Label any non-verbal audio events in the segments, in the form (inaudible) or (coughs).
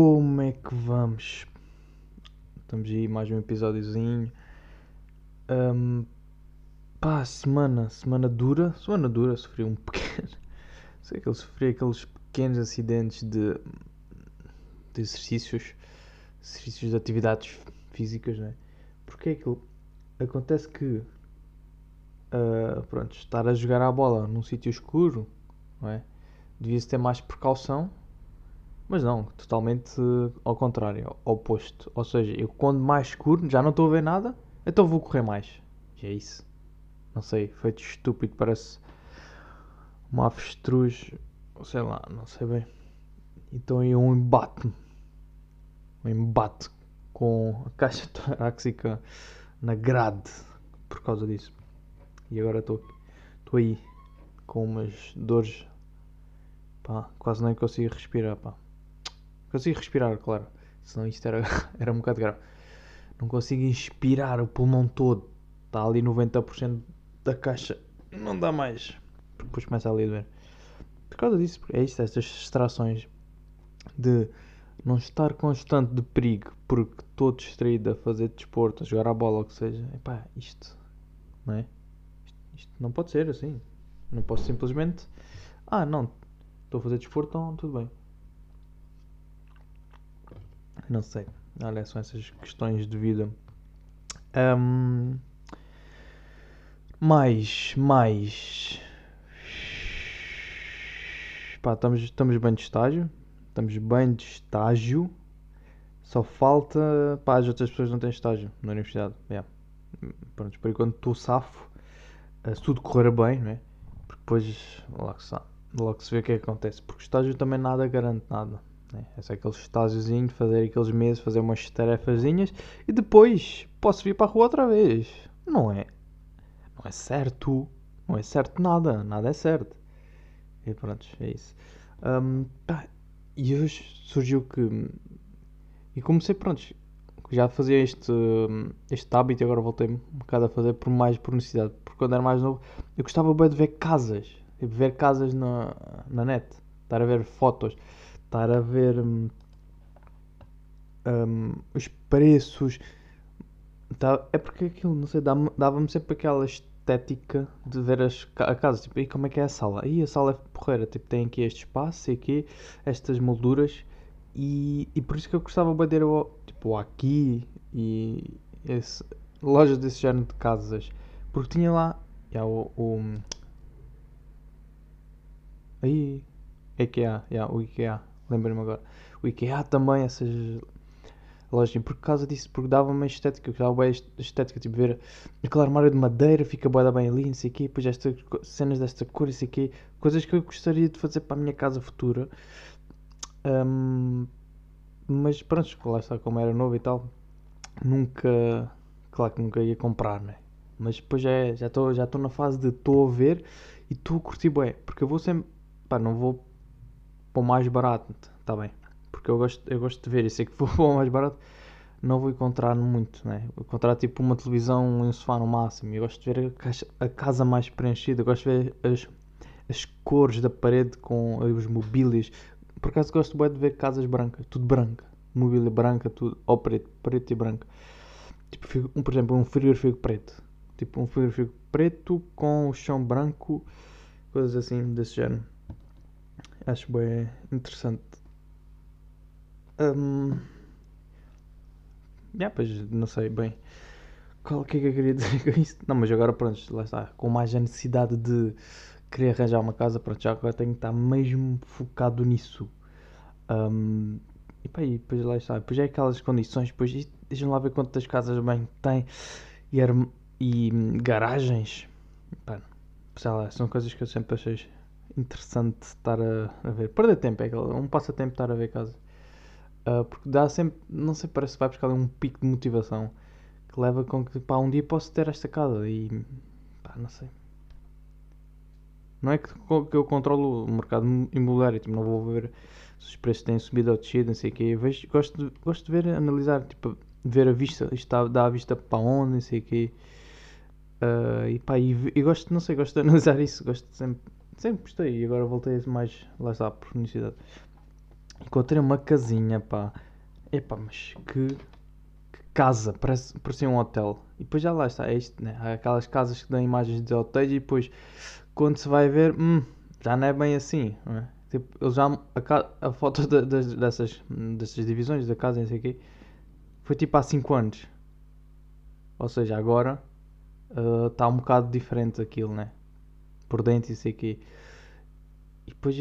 Como é que vamos? Estamos aí, mais um episódiozinho. Um, pá, semana, semana dura. Semana dura, sofri um pequeno. (laughs) Sei que eu sofri aqueles pequenos acidentes de, de exercícios, exercícios de atividades físicas, né? Porque é aquilo. Acontece que, uh, pronto, estar a jogar a bola num sítio escuro, não é? Devia-se ter mais precaução mas não, totalmente ao contrário, ao oposto. Ou seja, eu quando mais escuro, já não estou a ver nada, então vou correr mais. E é isso. Não sei, feito estúpido, parece uma avestruz, sei lá, não sei bem. Então aí um embate um embate com a caixa (laughs) torácica na grade por causa disso. E agora estou aí com umas dores, pá, quase nem consigo respirar, pá. Consigo respirar, claro. Senão isto era, (laughs) era um bocado grave. Não consigo inspirar o pulmão todo. Está ali 90% da caixa. Não dá mais. Depois começa ali a doer. Por causa disso, é isto, estas distrações de não estar constante de perigo porque estou distraído a fazer desporto, a jogar a bola, ou que seja. Epá, isto, não é? Isto, isto não pode ser assim. Não posso simplesmente, ah, não, estou a fazer desporto, então tudo bem. Não sei. Olha, são essas questões de vida. Um, mais, mais. Pá, estamos, estamos bem de estágio. Estamos bem de estágio. Só falta. Pá, as outras pessoas não têm estágio na universidade. Yeah. Pronto, por enquanto estou safo. Eh, se tudo correr bem, não é? Porque depois logo se, logo se vê o que, é que acontece. Porque estágio também nada garante nada. Né? É só aquele estágiozinho, fazer aqueles meses, fazer umas tarefazinhas e depois posso vir para a rua outra vez. Não é? Não é certo. Não é certo nada. Nada é certo. E pronto, é isso. Um, pá, e hoje surgiu que. E comecei, pronto, já fazia este, este hábito e agora voltei um bocado a fazer por mais por necessidade. Porque quando era mais novo, eu gostava bem de ver casas. De ver casas na, na net. Estar a ver fotos estar a ver um, um, os preços. Tá, é porque aquilo, não sei, dava-me sempre aquela estética de ver as, a casa. Tipo, e como é que é a sala? E a sala é porreira. Tipo, tem aqui este espaço e aqui estas molduras. E, e por isso que eu gostava de ter tipo, aqui e esse, lojas desse género de casas. Porque tinha lá yeah, o, o aí IKEA, yeah, o IKEA lembrei-me agora. O IKEA também, essas lojas, por causa disso, porque dava uma estética, que dava bem estética, tipo ver aquele armário de madeira, fica boa bem ali, não sei o quê, depois estas cenas desta cor, não sei o quê, coisas que eu gostaria de fazer para a minha casa futura. Um, mas pronto, lá está, como era novo e tal, nunca, claro que nunca ia comprar, né? Mas depois já é, já estou já na fase de estou a ver e estou a curtir bem, porque eu vou sempre, pá, não vou para o mais barato, está bem. Porque eu gosto, eu gosto de ver, e sei que vou (laughs) para o mais barato, não vou encontrar muito, né? Vou encontrar tipo uma televisão um sofá no máximo. Eu gosto de ver a, a casa mais preenchida, eu gosto de ver as, as cores da parede com os mobílias. Por acaso gosto bem de ver casas brancas, tudo branca, mobília branca, tudo, ou preto, preto e branco. Tipo, um, por exemplo, um frigorífico preto. Tipo, um frigorífico preto com o chão branco, coisas assim desse género. Acho bem interessante. Um, yeah, pois não sei bem qual que é que eu queria (laughs) dizer com isso. Não, mas agora pronto, lá está. Com mais a necessidade de querer arranjar uma casa, pronto, já agora tenho que estar mesmo focado nisso. Um, e pá, e depois lá está. Depois é aquelas condições, depois deixa-me lá ver quantas casas bem tem e, e garagens. Pá, sei lá, são coisas que eu sempre achei interessante estar a, a, ver. Perder tempo, é um passatempo estar a ver casa. Uh, porque dá sempre, não sei, parece que vai buscar um pico de motivação que leva com que, pá, um dia posso ter esta casa e, pá, não sei. Não é que, que eu controlo o mercado imobiliário, tipo, não vou ver se os preços têm subido ou descido, não sei o quê. Eu vejo, gosto, de, gosto de ver, analisar, tipo, ver a vista, isto está, dá a vista para onde, não sei o quê. Uh, e pá, e, e, gosto, não sei, gosto de (laughs) analisar isso, gosto sempre sempre gostei e agora voltei mais, lá está, por necessidade. Encontrei uma casinha, pá. Epá, mas que, que casa, parece, parecia um hotel. E depois já lá está, é isto, né? Há aquelas casas que dão imagens de hotéis e depois, quando se vai ver, hum, já não é bem assim, não é? Tipo, eles já, a, a foto de, de, dessas, dessas divisões da casa, não sei o quê, foi tipo há 5 anos. Ou seja, agora está uh, um bocado diferente aquilo, né? Por dentro e sei. E depois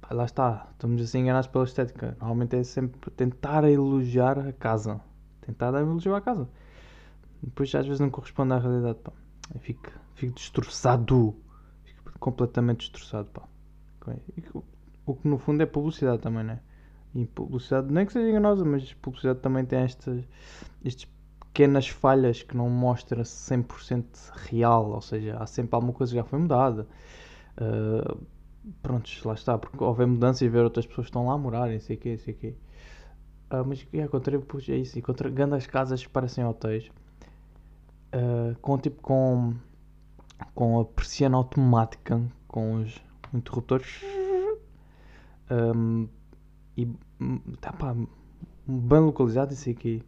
pá, lá está, estamos assim enganados pela estética. Normalmente é sempre tentar elogiar a casa. Tentar elogiar a casa. Depois às vezes não corresponde à realidade, pá. Eu fico, fico destroçado. Fico completamente destroçado, pá. O que no fundo é publicidade também, né? E publicidade, nem que seja enganosa, mas publicidade também tem estas, estas pequenas falhas que não mostra 100% real, ou seja, há sempre alguma coisa que já foi mudada. Uh, prontos, lá está, porque houve mudança e ver outras pessoas que estão lá a morar, e sei o quê, sei o quê. Uh, mas yeah, encontrei, pois, é isso, encontrei grandes casas que parecem hotéis, uh, com tipo, com, com a persiana automática, com os interruptores, um, e tá pá, bem localizado, e sei o quê.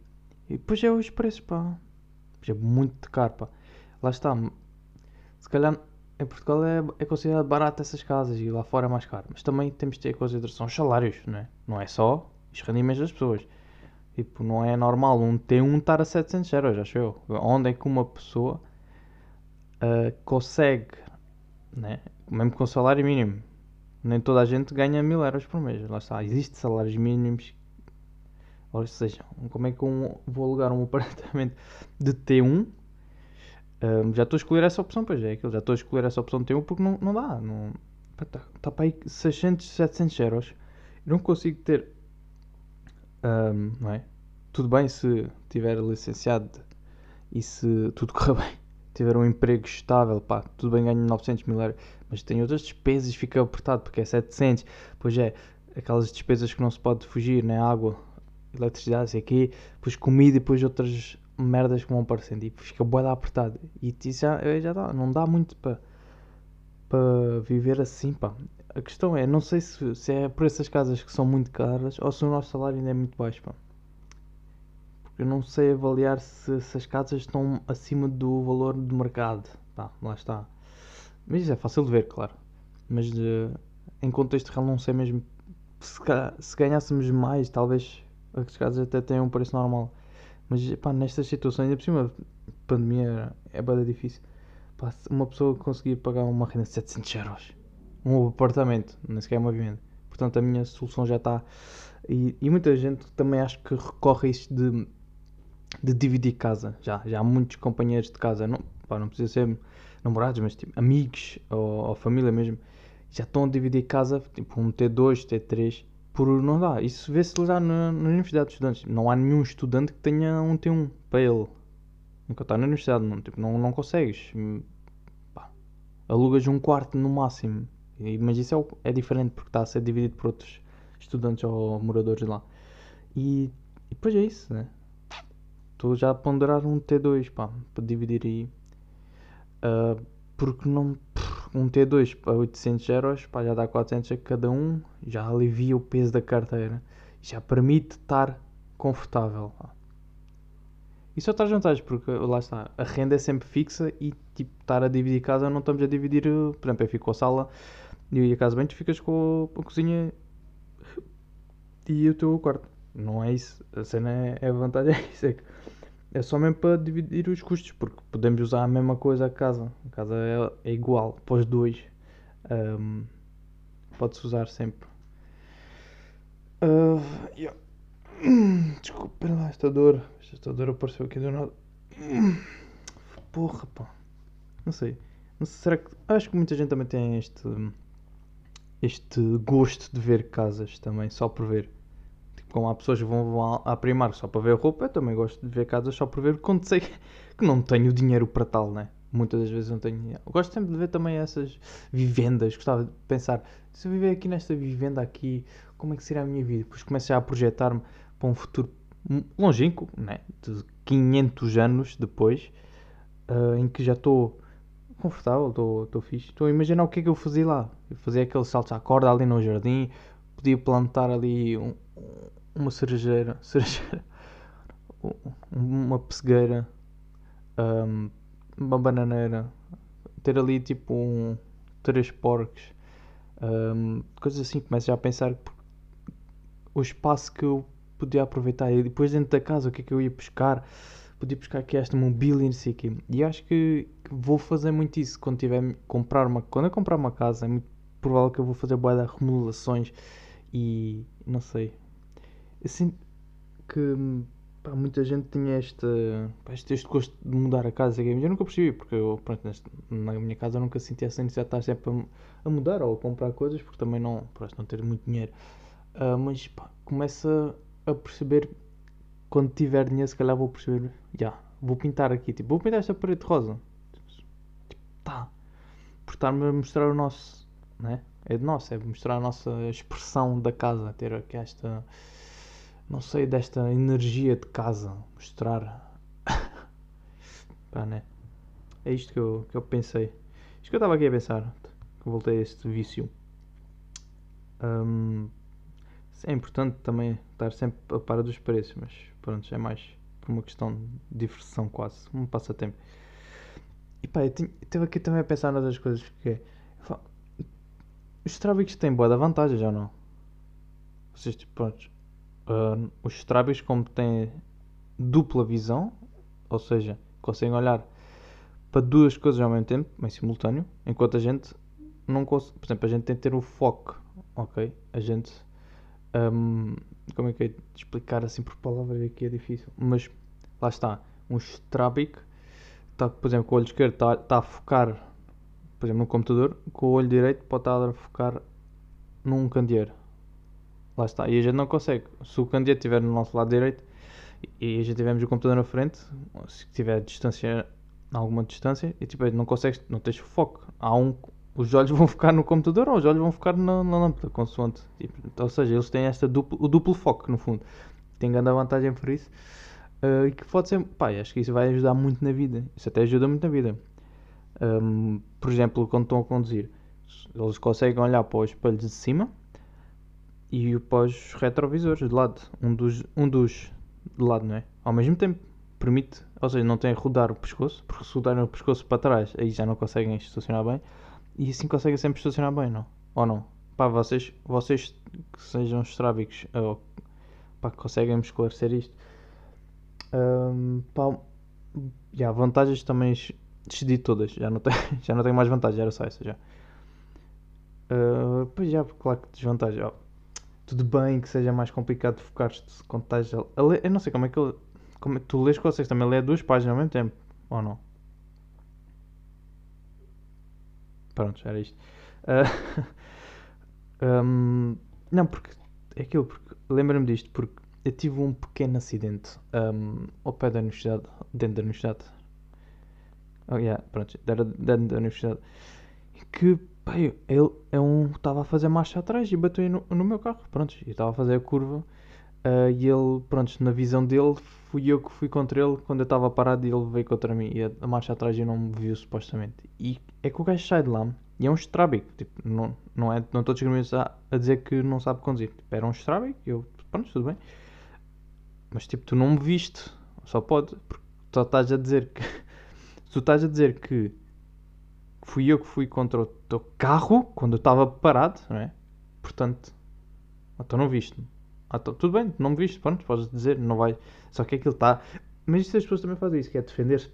E depois é os preços, pá. É muito caro, pá. Lá está. Se calhar em Portugal é, é considerado barato essas casas e lá fora é mais caro. Mas também temos de ter em consideração os salários, não é? Não é só os rendimentos das pessoas. Tipo, não é normal um T1 estar a 700 euros, acho eu. Onde é que uma pessoa uh, consegue, né? mesmo com salário mínimo, nem toda a gente ganha 1000 euros por mês. Lá está, existem salários mínimos ou seja, como é que eu vou alugar um (laughs) apartamento de T1? Um, já estou a escolher essa opção, pois é, aquilo, já estou a escolher essa opção de T1 porque não, não dá. Não, está tá para aí 600, 700 euros. Eu não consigo ter. Um, não é? Tudo bem se tiver licenciado e se tudo (laughs) correr bem, tiver um emprego estável, pá, tudo bem, ganho 900 mil euros, mas tem outras despesas fica apertado porque é 700. Pois é, aquelas despesas que não se pode fugir, né? Água, eletricidade, sei aqui, depois comida e depois outras merdas que vão aparecendo e fica boeda apertado. E isso já, eh, já dá, não dá muito para para viver assim, pá. A questão é, não sei se, se é por essas casas que são muito caras ou se o nosso salário ainda é muito baixo, pá. Porque eu não sei avaliar se, se as casas estão acima do valor do mercado. Pá, lá está. Mas isso é fácil de ver, claro. Mas de, em contexto real não sei mesmo se, se ganhássemos mais, talvez as casas até têm um preço normal. Mas pá, nestas situações, ainda por cima, pandemia é bem difícil. Pá, uma pessoa conseguir pagar uma renda de 700 euros, um apartamento, nem sequer é uma vivenda. Portanto, a minha solução já está. E, e, muita gente também acho que recorre a isto de, de dividir casa. Já, já há muitos companheiros de casa, não, pá, não precisa ser namorados, mas tipo, amigos ou, ou família mesmo, já estão a dividir casa, tipo um T2, T3 por não dá. Isso vê-se já na, na Universidade de Estudantes. Não há nenhum estudante que tenha um T1 para ele. Nunca está na universidade, não, tipo, não, não consegues. Pá, alugas um quarto no máximo. E, mas isso é, é diferente porque está a ser dividido por outros estudantes ou moradores lá. E, e depois é isso, né? Estou já a ponderar um T2 pá, para dividir aí. Uh, porque não um T2 para 800 euros, pá, já dá 400 a cada um, já alivia o peso da carteira, já permite estar confortável. Pá. E só traz vantagens, porque lá está, a renda é sempre fixa e tipo, estar a dividir casa não estamos a dividir, por exemplo, eu fico com a sala e a casa bem, tu ficas com a cozinha e o teu quarto. Não é isso, a cena é, é a vantagem, é (laughs) isso, é que é só mesmo para dividir os custos, porque podemos usar a mesma coisa a casa. A casa é, é igual para os dois. Um, Pode-se usar sempre. Uh, yeah. (coughs) Desculpa lá, esta dor. Esta dor apareceu aqui do nada. (coughs) Porra, pá. Não sei. Não sei. Será que. Acho que muita gente também tem este. Este gosto de ver casas também, só por ver como há pessoas que vão, vão à Primark só para ver roupa, eu também gosto de ver casas só para ver quando sei (laughs) que não tenho dinheiro para tal, né? Muitas das vezes não tenho dinheiro. Gosto sempre de ver também essas vivendas. Gostava de pensar, se eu viver aqui nesta vivenda aqui, como é que será a minha vida? Depois começo já a projetar-me para um futuro longínquo, né? De 500 anos depois, uh, em que já estou confortável, estou fixe. Estou a imaginar o que é que eu fazia lá. Eu fazia aqueles saltos à corda ali no jardim, podia plantar ali um, uma cerejeira, (laughs) cerejeira uma pessegueira, um, uma bananeira, ter ali tipo um, três porcos, um, coisas assim, começo já a pensar o espaço que eu podia aproveitar e depois dentro da casa o que é que eu ia buscar podia buscar aqui esta mobília e não. E acho que, vou fazer muito isso quando tiver comprar uma quando eu comprar uma casa é muito provável que eu vou fazer boa de remodelações e não sei eu sinto que pá, muita gente tinha este, pá, este, este gosto de mudar a casa mas eu nunca percebi porque eu pronto, neste, na minha casa eu nunca senti essa necessidade de estar sempre a, a, mudar ou a comprar coisas porque também não, pronto, não ter muito dinheiro uh, mas começa a perceber quando tiver dinheiro, se calhar vou perceber, já, yeah, vou pintar aqui, tipo, vou pintar esta parede rosa. Tipo, tá. Por estar-me a mostrar o nosso, né? É de nosso, é mostrar a nossa expressão da casa, ter aqui esta, não sei, desta energia de casa, mostrar. (laughs) Pá, né? É isto que eu, que eu pensei. Isto que eu estava aqui a pensar, que voltei a este vício. Um, é importante também estar sempre a par dos preços, mas pronto, é mais por uma questão de diversão quase, um passatempo. E pá, eu esteve aqui também a pensar nas outras coisas, porque os trábicos têm boa da vantagem, já não? Vocês, tipo, pronto, uh, os trábicos como têm dupla visão, ou seja, conseguem olhar para duas coisas ao mesmo tempo, em simultâneo, enquanto a gente não consegue, por exemplo, a gente tem que ter o foco, ok? A gente um, como é que é de explicar assim por palavras aqui é difícil, mas lá está, um estrábico está, por exemplo, com o olho esquerdo está, está a focar, por exemplo, no computador, com o olho direito pode estar a focar num candeeiro. Lá está, e a gente não consegue. Se o candeeiro estiver no nosso lado direito e a gente tivermos o computador na frente, se tiver distância, alguma distância, e tipo, não consegues, não tens foco. Há um, os olhos vão ficar no computador ou os olhos vão ficar na, na lâmpada, consoante. Tipo, ou seja, eles têm esta duplo, o duplo foco, no fundo. Tem grande vantagem por isso. Uh, que pode ser, pá, acho que isso vai ajudar muito na vida. Isso até ajuda muito na vida. Um, por exemplo, quando estão a conduzir, eles conseguem olhar para os espelhos de cima e para os retrovisores de lado. Um dos, um dos de lado, não é? Ao mesmo tempo, permite, ou seja, não tem a rodar o pescoço, porque se rodarem o pescoço para trás, aí já não conseguem estacionar bem e assim conseguem sempre estacionar bem, não? Ou não? Pá, vocês, vocês que sejam estrábicos, ou pá, conseguem-me esclarecer isto. Um, pá, já, vantagens também decidi todas, já não, tenho, (laughs) já não tenho mais vantagens, era só essa já. Uh, pois já, claro que desvantagem. Tudo bem que seja mais complicado focar-te quando estás a, ler. Eu não sei como é que ele. Como, é tu lês vocês também ler duas páginas ao mesmo tempo, ou não? Pronto, era isto. Uh, (laughs) um, não, porque é aquilo, porque lembro-me disto, porque eu tive um pequeno acidente um, ao pé da universidade, dentro da universidade. Oh, yeah, pronto, dentro da universidade. Que, pá, ele é um, estava a fazer marcha atrás e bateu no, no meu carro, pronto, e estava a fazer a curva. Uh, e ele, pronto, na visão dele, fui eu que fui contra ele quando eu estava parado e ele veio contra mim. E a, a marcha atrás eu não me viu supostamente. E é que o gajo sai de lá e é um estrábico. Tipo, não, não, é, não estou a, a dizer que não sabe conduzir. Tipo, era um estrábico e eu, pronto, tudo bem. Mas tipo, tu não me viste. Só pode, porque tu estás a dizer que. (laughs) tu estás a dizer que fui eu que fui contra o teu carro quando eu estava parado, não é? Portanto, então não viste-me. Ah, então, tudo bem, não me viste, pronto, podes dizer, não vai. Só que aquilo está. Mas isso as pessoas também fazem isso, que é defender-se,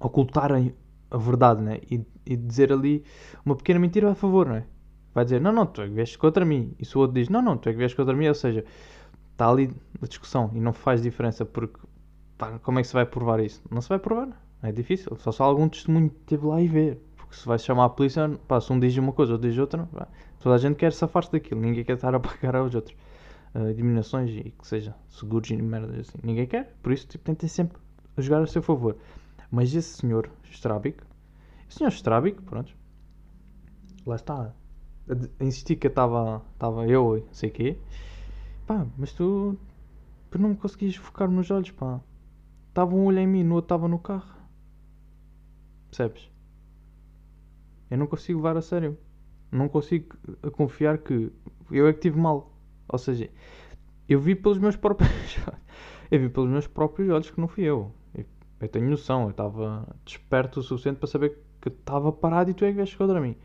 ocultarem a verdade, né? E, e, dizer ali uma pequena mentira a favor, não é? Vai dizer, não, não, tu é que vieste contra mim. E se o outro diz, não, não, tu é que vieste contra mim, ou seja, está ali a discussão e não faz diferença porque como é que se vai provar isso? Não se vai provar, é difícil. Só se algum testemunho teve lá e ver. Porque se vai chamar a polícia, pá, se um diz uma coisa, outro diz outra, pá, toda a gente quer safar-se daquilo, ninguém quer estar a pagar aos outros uh, eliminações e que seja seguros e merdas assim. Ninguém quer, por isso tipo, tentem sempre jogar a seu favor. Mas esse senhor Strabic, o senhor Strabic, pronto, lá está, a insistir que estava eu e sei quê, pá, mas tu, tu não me conseguias focar nos olhos, pá. Estava um olho em mim, no outro estava no carro. Percebes? Eu não consigo levar a sério. Não consigo confiar que eu é que tive mal. Ou seja, eu vi pelos meus próprios (laughs) eu vi pelos meus próprios olhos que não fui eu. Eu, eu tenho noção, eu estava desperto o suficiente para saber que estava parado e tu é que vieste contra mim.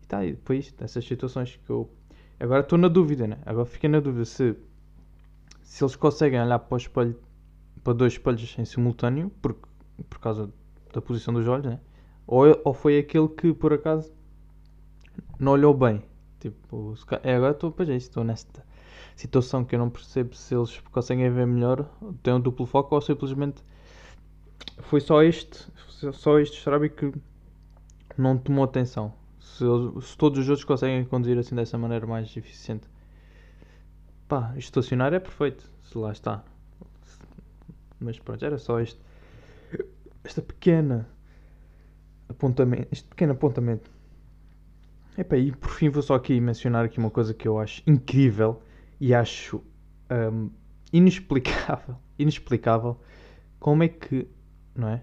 E tá, e depois essas situações que eu. Agora estou na dúvida, né? Agora fiquei na dúvida se, se eles conseguem olhar para o espelho, para dois espelhos em simultâneo, por, por causa da posição dos olhos, né? Ou, ou foi aquele que por acaso não olhou bem. Tipo, é, agora estou, pois é, estou nesta situação que eu não percebo se eles conseguem ver melhor, têm um duplo foco ou simplesmente foi só este, só este Strabi que não tomou atenção. Se, se, todos os outros conseguem conduzir assim dessa maneira mais eficiente. Pá, estacionar é perfeito, se lá está. Mas pronto, era só este. Esta pequena apontamento, este pequeno apontamento. Epá, e por fim vou só aqui mencionar aqui uma coisa que eu acho incrível e acho um, inexplicável, (laughs) inexplicável como é que, não é?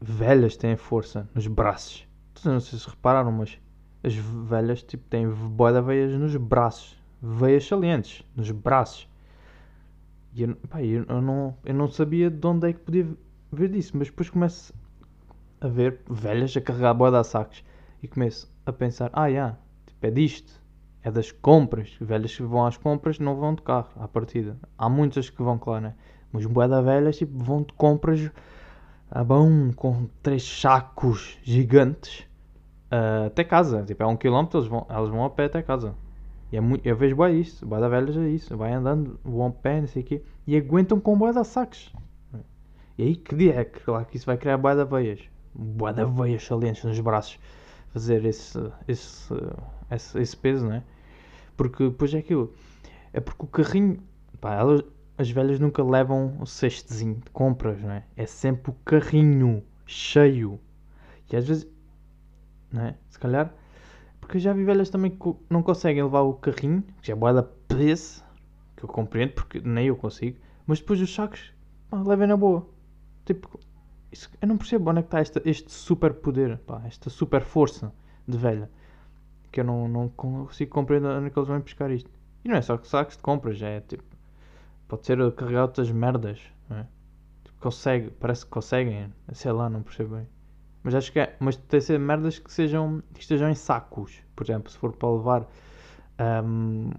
Velhas têm força nos braços. Não sei se repararam, mas as velhas tipo, têm boia de veias nos braços. Veias salientes nos braços. E eu, pá, eu, eu, não, eu não sabia de onde é que podia ver disso, mas depois começo a ver velhas a carregar boia de sacos e começo a pensar: ah, yeah, tipo, é disto é das compras. Velhas que vão às compras não vão de carro, à partida. Há muitas que vão, claro, né? Mas boeda velhas tipo, vão de compras a bom, com três sacos gigantes uh, até casa. Tipo, é um quilómetro, eles vão, elas vão a pé até casa. E é muito, eu vejo bem isso, boeda velhas é isso. Vai andando, vão a pé, não sei o quê. E aguentam com boeda sacos. E aí que dia é que, claro, que isso vai criar boeda veias. Boeda veias salientes nos braços. Fazer esse, esse, esse, esse peso, não é? Porque depois é aquilo. É porque o carrinho. Pá, elas, as velhas nunca levam o cestezinho de compras, não é? É sempre o carrinho cheio. E às vezes. Não é? Se calhar. Porque eu já vi velhas também que não conseguem levar o carrinho, que já é boa da preço, que eu compreendo, porque nem eu consigo. Mas depois os sacos, pá, levem na boa. Tipo, eu não percebo onde é que está este, este super poder, pá, esta super força de velha que eu não, não consigo compreender onde é que eles vão pescar isto. E não é só que sacos de compras, é tipo. Pode ser carregado outras merdas, não é? Tipo, consegue, parece que conseguem, sei lá, não percebo bem. Mas acho que é. Mas tem que ser merdas que, sejam, que estejam em sacos. Por exemplo, se for para levar um,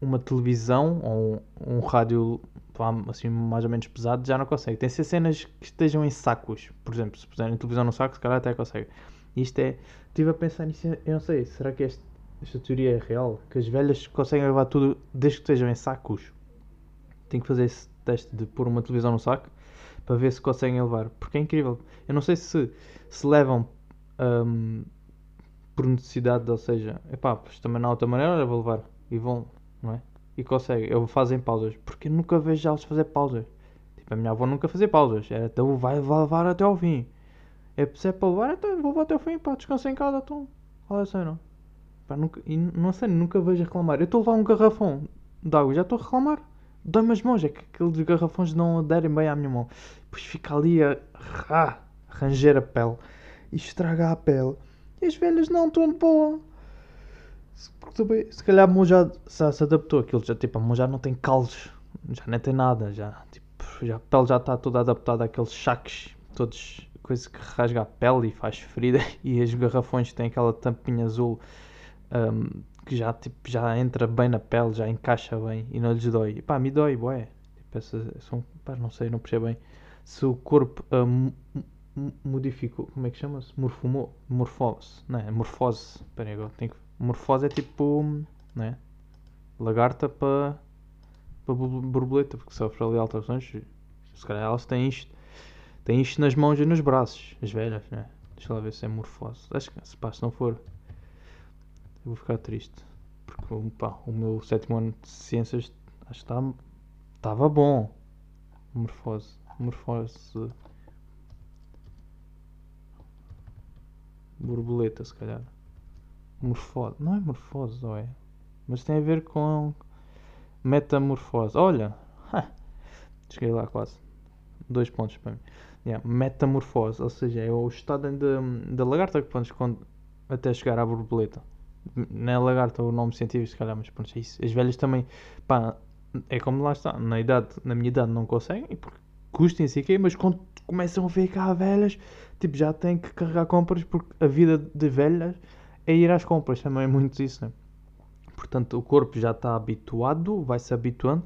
uma televisão ou um, um rádio assim mais ou menos pesado, já não consegue. Tem que ser cenas que estejam em sacos. Por exemplo, se puserem televisão no saco, se calhar até consegue. Isto é. Estive a pensar nisso, eu não sei, será que este, esta teoria é real? Que as velhas conseguem levar tudo desde que estejam em sacos? Tenho que fazer esse teste de pôr uma televisão no saco para ver se conseguem levar. Porque é incrível. Eu não sei se se levam um, por necessidade, ou seja, epá, também não há outra maneira, vou levar. E vão, não é? E conseguem, ou fazem pausas. Porque eu nunca vejo elas fazer pausas. Tipo, a minha avó nunca fazia pausas. Era, então vai levar até ao fim. É, se é para levar, então vou levar até o fim, pá, descansei em casa, então. Olha a cena. Pá, nunca, e não sei, nunca vejo reclamar. Eu estou a levar um garrafão de água, já estou a reclamar. Dói-me as mãos, é que aqueles garrafões não aderem bem à minha mão. Depois fica ali a, a ranger a pele e estraga a pele. E as velhas não estão de boa. Se, calhar mão já se, adaptou aquilo, já, tipo, a mão já não tem calos, já nem tem nada, já, tipo, já, a pele já está toda adaptada àqueles saques todos coisa que rasga a pele e faz ferida (laughs) e os garrafões têm aquela tampinha azul um, que já, tipo, já entra bem na pele, já encaixa bem e não lhes dói. E pá, me dói, bué. Tipo, são, pá, não sei, não percebo bem. Se o corpo um, modificou, como é que chama-se? Morfose, não é? Morfose, peraí, agora tenho que... Morfose é tipo, não é? Lagarta para para borboleta, porque sofre ali alterações. Se calhar elas têm isto tem isto nas mãos e nos braços, as velhas, né? Deixa lá ver se é morfose. Acho que se, pá, se não for, eu vou ficar triste. Porque o meu sétimo ano de ciências acho que estava bom. Morfose. Morfose. Borboleta, se calhar. Morfose. Não é morfose, ou é? Mas tem a ver com metamorfose. Olha! Cheguei lá quase. Dois pontos para mim. Yeah, metamorfose, ou seja, é o estado da, lagarta que quando, até chegar à borboleta. Não é lagarta o nome científico, se calhar, mas pronto, é isso. As velhas também, pá, é como lá está, na idade, na minha idade não conseguem, porque custem se quê, mas quando começam a ficar velhas, tipo, já têm que carregar compras, porque a vida de velhas é ir às compras, também é muito isso, né? Portanto, o corpo já está habituado, vai se habituando,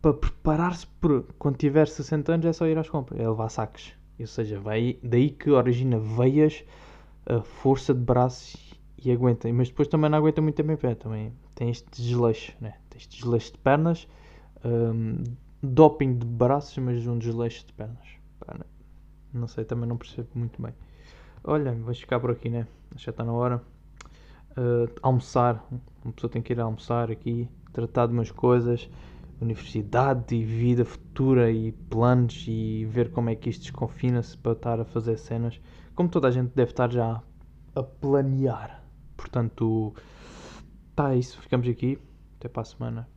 para preparar-se para quando tiver 60 anos é só ir às compras, é levar sacos. Ou seja, vai daí que origina veias, a força de braços e aguenta. Mas depois também não aguenta muito tempo em pé, também tem este desleixo, né? Tem este desleixo de pernas, um, doping de braços, mas um desleixo de pernas. Não sei, também não percebo muito bem. Olha, vamos ficar por aqui, né? Já está na hora. Uh, almoçar, uma pessoa tem que ir almoçar aqui, tratar de umas coisas universidade e vida futura e planos e ver como é que isto desconfina-se para estar a fazer cenas, como toda a gente deve estar já a planear. Portanto, tá isso, ficamos aqui. Até para a semana.